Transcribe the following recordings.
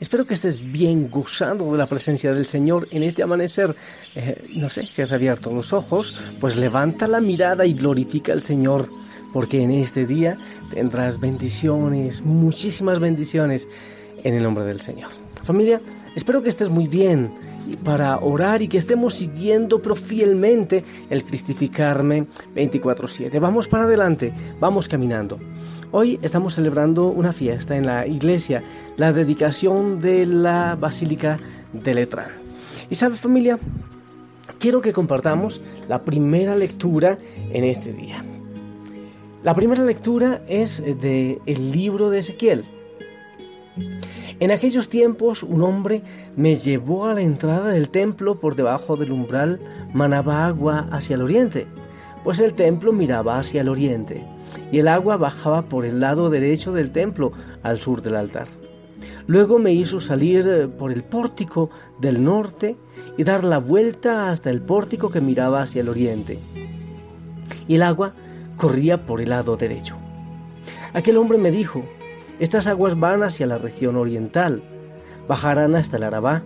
Espero que estés bien gozando de la presencia del Señor en este amanecer. Eh, no sé si has abierto los ojos, pues levanta la mirada y glorifica al Señor, porque en este día tendrás bendiciones, muchísimas bendiciones en el nombre del Señor. Familia, espero que estés muy bien para orar y que estemos siguiendo pero fielmente el Cristificarme 24/7. Vamos para adelante, vamos caminando. Hoy estamos celebrando una fiesta en la iglesia, la dedicación de la Basílica de Letrán. Y sabe familia, quiero que compartamos la primera lectura en este día. La primera lectura es de el libro de Ezequiel. En aquellos tiempos un hombre me llevó a la entrada del templo por debajo del umbral manaba agua hacia el oriente, pues el templo miraba hacia el oriente y el agua bajaba por el lado derecho del templo al sur del altar. Luego me hizo salir eh, por el pórtico del norte y dar la vuelta hasta el pórtico que miraba hacia el oriente. Y el agua corría por el lado derecho. Aquel hombre me dijo, estas aguas van hacia la región oriental, bajarán hasta el Arabá,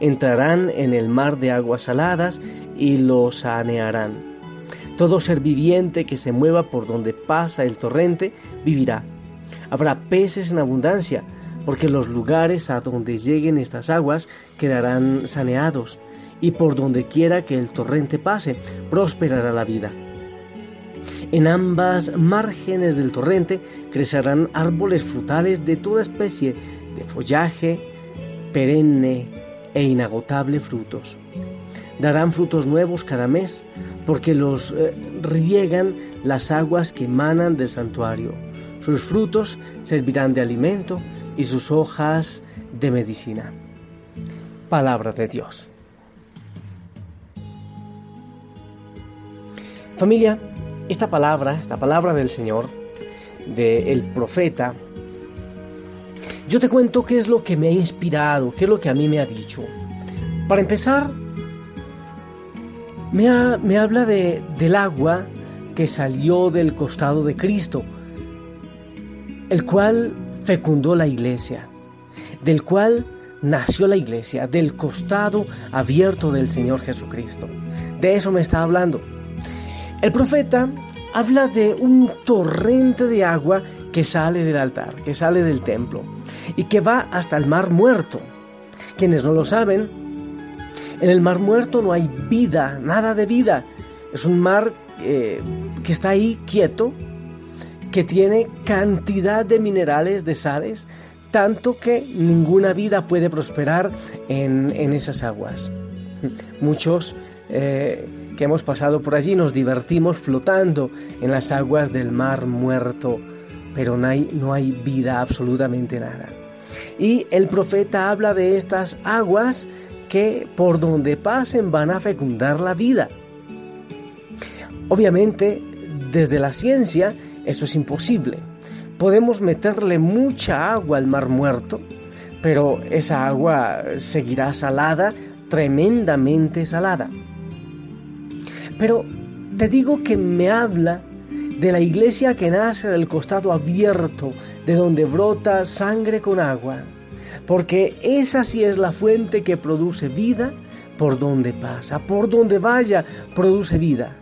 entrarán en el mar de aguas saladas y lo sanearán todo ser viviente que se mueva por donde pasa el torrente vivirá. Habrá peces en abundancia, porque los lugares a donde lleguen estas aguas quedarán saneados, y por donde quiera que el torrente pase, prosperará la vida. En ambas márgenes del torrente crecerán árboles frutales de toda especie, de follaje perenne e inagotable frutos. Darán frutos nuevos cada mes, porque los eh, riegan las aguas que emanan del santuario. Sus frutos servirán de alimento y sus hojas de medicina. Palabra de Dios. Familia, esta palabra, esta palabra del Señor, del profeta, yo te cuento qué es lo que me ha inspirado, qué es lo que a mí me ha dicho. Para empezar, me, habla de, del agua que salió del costado de Cristo, el cual fecundó la iglesia, del cual nació la iglesia, del costado abierto del Señor Jesucristo. De eso me está hablando. El profeta habla de un torrente de agua que sale del altar, que sale del templo y que va hasta el mar muerto. Quienes no lo saben, en el mar muerto no hay vida, nada de vida. Es un mar eh, que está ahí quieto, que tiene cantidad de minerales, de sales, tanto que ninguna vida puede prosperar en, esas aguas. Muchos eh, que hemos pasado por allí nos divertimos flotando en las aguas del mar muerto, pero no hay, no hay vida, absolutamente nada. Y el profeta habla de estas aguas que por donde pasen van a fecundar la vida. Obviamente, desde la ciencia, eso es imposible. Podemos meterle mucha agua al mar muerto, pero esa agua seguirá salada, tremendamente salada. Pero te digo que me habla de la iglesia que nace del costado abierto, de donde brota sangre con agua porque esa sí es la fuente que produce vida por donde pasa, por donde vaya, produce vida.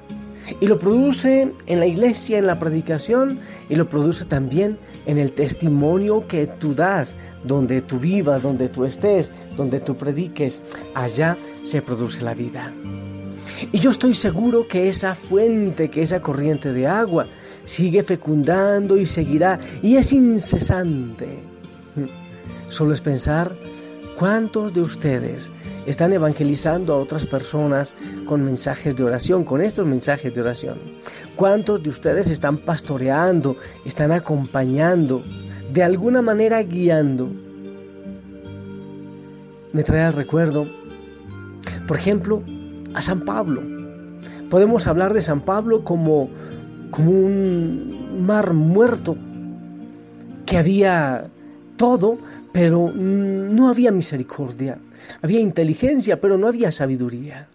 Y lo produce en la iglesia, en la predicación, y lo produce también en el testimonio que tú das, donde tú vivas, donde tú estés, donde tú prediques, allá se produce la vida. Y yo estoy seguro que esa fuente, que esa corriente de agua, sigue fecundando y seguirá, y es incesante. Solo es pensar cuántos de ustedes están evangelizando a otras personas con mensajes de oración, con estos mensajes de oración. ¿Cuántos de ustedes están pastoreando, están acompañando, de alguna manera guiando? Me trae al recuerdo Por ejemplo, a San Pablo. Podemos hablar de San Pablo como, como un mar muerto, que había todo, pero no había misericordia. Había inteligencia, pero no había sabiduría.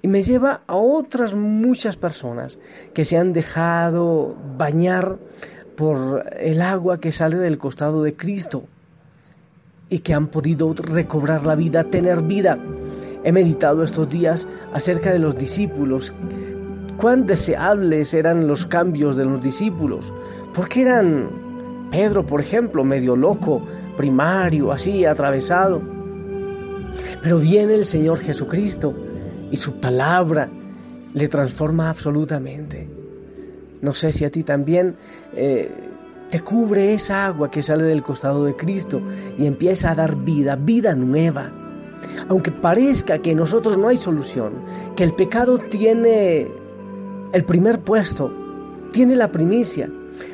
Y me lleva a otras muchas personas que se han dejado bañar por el agua que sale del costado de Cristo y que han podido recobrar la vida, tener vida. He meditado estos días acerca de los discípulos. Cuán deseables eran los cambios de los discípulos. Porque eran Pedro, por ejemplo, medio loco, primario, así, atravesado. Pero viene el Señor Jesucristo y su palabra le transforma absolutamente. No sé si a ti también eh, te cubre esa agua que sale del costado de Cristo y empieza a dar vida, vida nueva. Aunque parezca que en nosotros no hay solución, que el pecado tiene el primer puesto, tiene la primicia,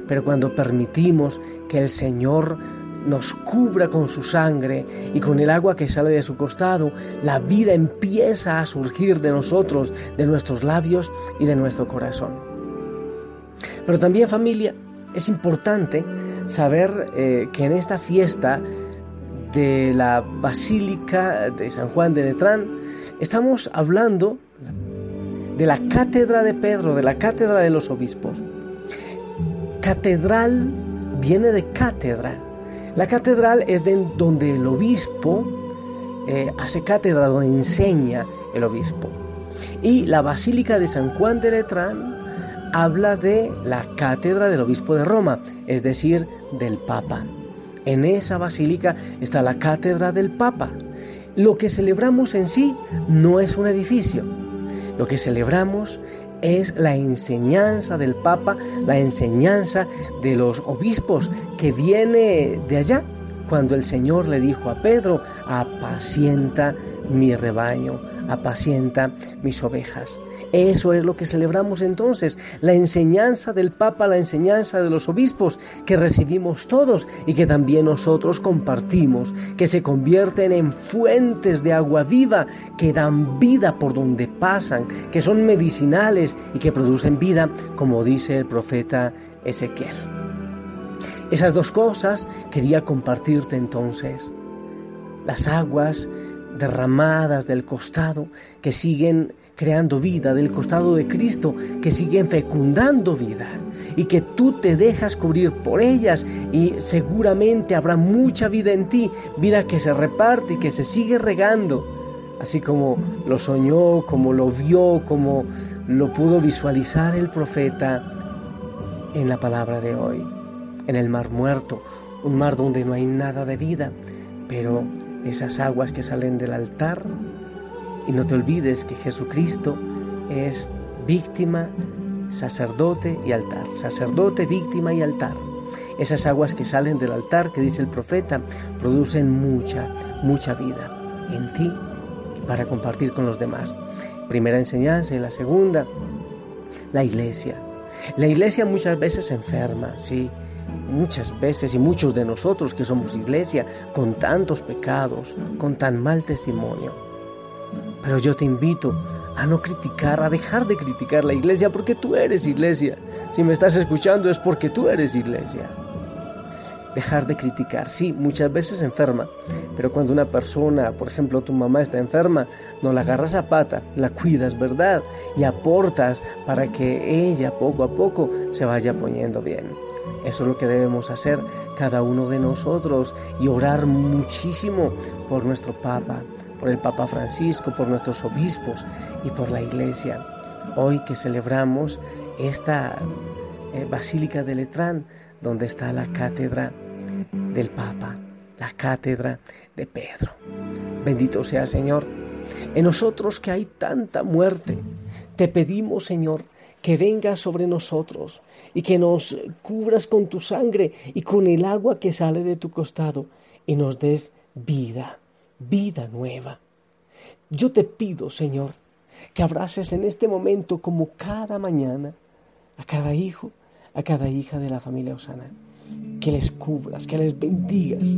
pero cuando permitimos que el Señor nos cubra con su sangre y con el agua que sale de su costado, la vida empieza a surgir de nosotros, de nuestros labios y de nuestro corazón. Pero también familia, es importante saber eh, que en esta fiesta de la Basílica de San Juan de Letrán estamos hablando de la cátedra de Pedro, de la cátedra de los obispos. Catedral viene de cátedra. La catedral es de donde el obispo eh, hace cátedra, donde enseña el obispo. Y la Basílica de San Juan de Letrán habla de la cátedra del obispo de Roma, es decir, del Papa. En esa basílica está la cátedra del Papa. Lo que celebramos en sí no es un edificio. Lo que celebramos es la enseñanza del Papa, la enseñanza de los obispos que viene de allá, cuando el Señor le dijo a Pedro, apacienta mi rebaño, apacienta mis ovejas. Eso es lo que celebramos entonces, la enseñanza del Papa, la enseñanza de los obispos que recibimos todos y que también nosotros compartimos, que se convierten en fuentes de agua viva, que dan vida por donde pasan, que son medicinales y que producen vida, como dice el profeta Ezequiel. Esas dos cosas quería compartirte entonces. Las aguas derramadas del costado que siguen creando vida del costado de Cristo, que siguen fecundando vida y que tú te dejas cubrir por ellas y seguramente habrá mucha vida en ti, vida que se reparte y que se sigue regando, así como lo soñó, como lo vio, como lo pudo visualizar el profeta en la palabra de hoy, en el mar muerto, un mar donde no hay nada de vida, pero esas aguas que salen del altar y no te olvides que Jesucristo es víctima, sacerdote y altar. Sacerdote, víctima y altar. Esas aguas que salen del altar, que dice el profeta, producen mucha, mucha vida en ti para compartir con los demás. Primera enseñanza y la segunda, la iglesia. La iglesia muchas veces enferma, sí, muchas veces y muchos de nosotros que somos iglesia con tantos pecados, con tan mal testimonio. Pero yo te invito a no criticar, a dejar de criticar la iglesia porque tú eres iglesia. Si me estás escuchando es porque tú eres iglesia. Dejar de criticar, sí, muchas veces enferma, pero cuando una persona, por ejemplo tu mamá está enferma, no la agarras a pata, la cuidas, ¿verdad? Y aportas para que ella poco a poco se vaya poniendo bien. Eso es lo que debemos hacer cada uno de nosotros y orar muchísimo por nuestro Papa, por el Papa Francisco, por nuestros obispos y por la Iglesia. Hoy que celebramos esta eh, Basílica de Letrán, donde está la cátedra del Papa, la cátedra de Pedro. Bendito sea Señor. En nosotros que hay tanta muerte, te pedimos Señor que vengas sobre nosotros y que nos cubras con tu sangre y con el agua que sale de tu costado y nos des vida vida nueva. Yo te pido, Señor, que abraces en este momento como cada mañana a cada hijo, a cada hija de la familia Osana, que les cubras, que les bendigas.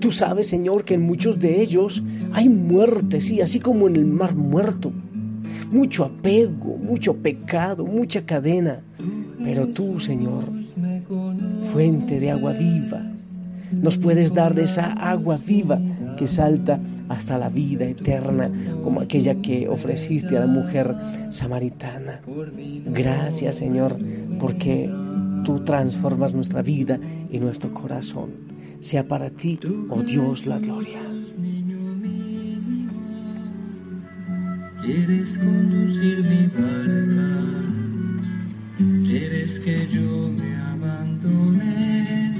Tú sabes, Señor, que en muchos de ellos hay muerte, sí, así como en el mar muerto. Mucho apego, mucho pecado, mucha cadena. Pero tú, Señor, fuente de agua viva, nos puedes dar de esa agua viva que salta hasta la vida eterna, como aquella que ofreciste a la mujer samaritana. Gracias, Señor, porque tú transformas nuestra vida y nuestro corazón. Sea para ti, oh Dios, la gloria. Quieres conducir mi barca, quieres que yo me abandone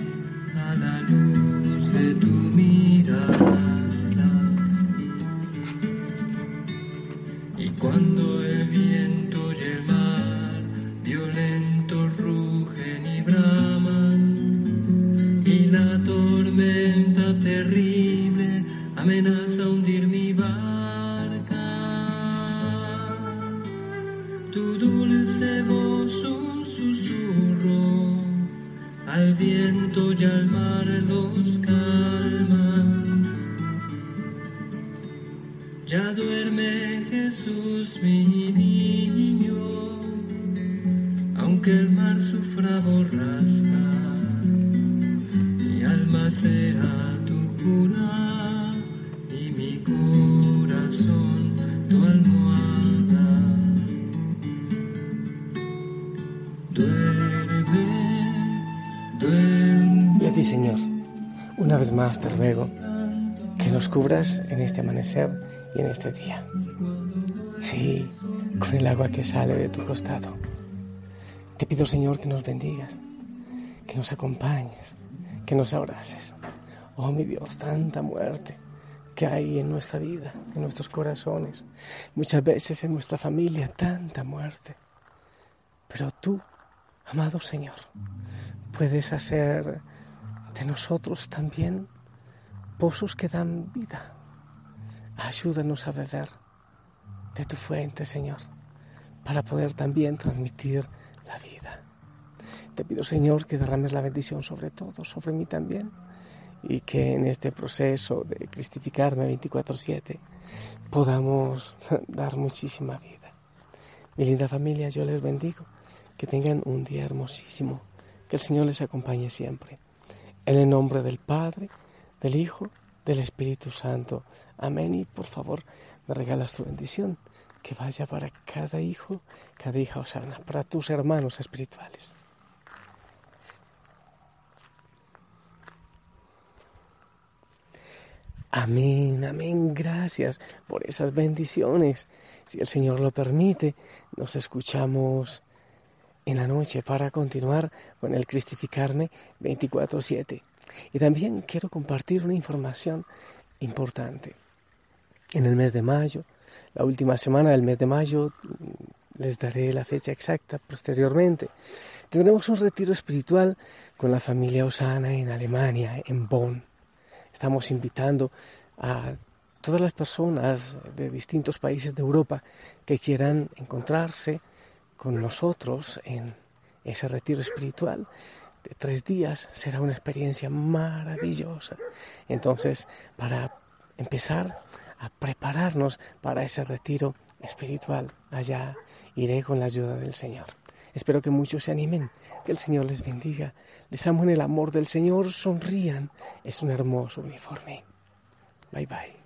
a la luz de tu mirada. Y cuando el viento tormenta terrible amenaza hundir mi barca, tu dulce voz un susurro al viento y al mar los calma. Ya duerme Jesús mi niño, aunque el mar sufra borrasca, alma será tu cuna y mi corazón tu almohada. Duerme, duerme. Y a ti, Señor, una vez más te ruego que nos cubras en este amanecer y en este día. Sí, con el agua que sale de tu costado. Te pido, Señor, que nos bendigas, que nos acompañes, que nos abraces. Oh, mi Dios, tanta muerte que hay en nuestra vida, en nuestros corazones, muchas veces en nuestra familia, tanta muerte. Pero tú, amado Señor, puedes hacer de nosotros también pozos que dan vida. Ayúdanos a beber de tu fuente, Señor, para poder también transmitir. Te pido, Señor, que derrames la bendición sobre todos, sobre mí también, y que en este proceso de cristificarme 24/7 podamos dar muchísima vida. Mi linda familia, yo les bendigo, que tengan un día hermosísimo, que el Señor les acompañe siempre. En el nombre del Padre, del Hijo, del Espíritu Santo. Amén. Y por favor, me regalas tu bendición, que vaya para cada hijo, cada hija osana, para tus hermanos espirituales. Amén, amén. Gracias por esas bendiciones. Si el Señor lo permite, nos escuchamos en la noche para continuar con el Cristificarme 24/7. Y también quiero compartir una información importante. En el mes de mayo, la última semana del mes de mayo, les daré la fecha exacta posteriormente, tendremos un retiro espiritual con la familia Osana en Alemania, en Bonn. Estamos invitando a todas las personas de distintos países de Europa que quieran encontrarse con nosotros en ese retiro espiritual de tres días será una experiencia maravillosa. Entonces, para empezar a prepararnos para ese retiro espiritual, allá iré con la ayuda del Señor. Espero que muchos se animen, que el Señor les bendiga, les amo en el amor del Señor, sonrían. Es un hermoso uniforme. Bye bye.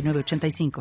906985.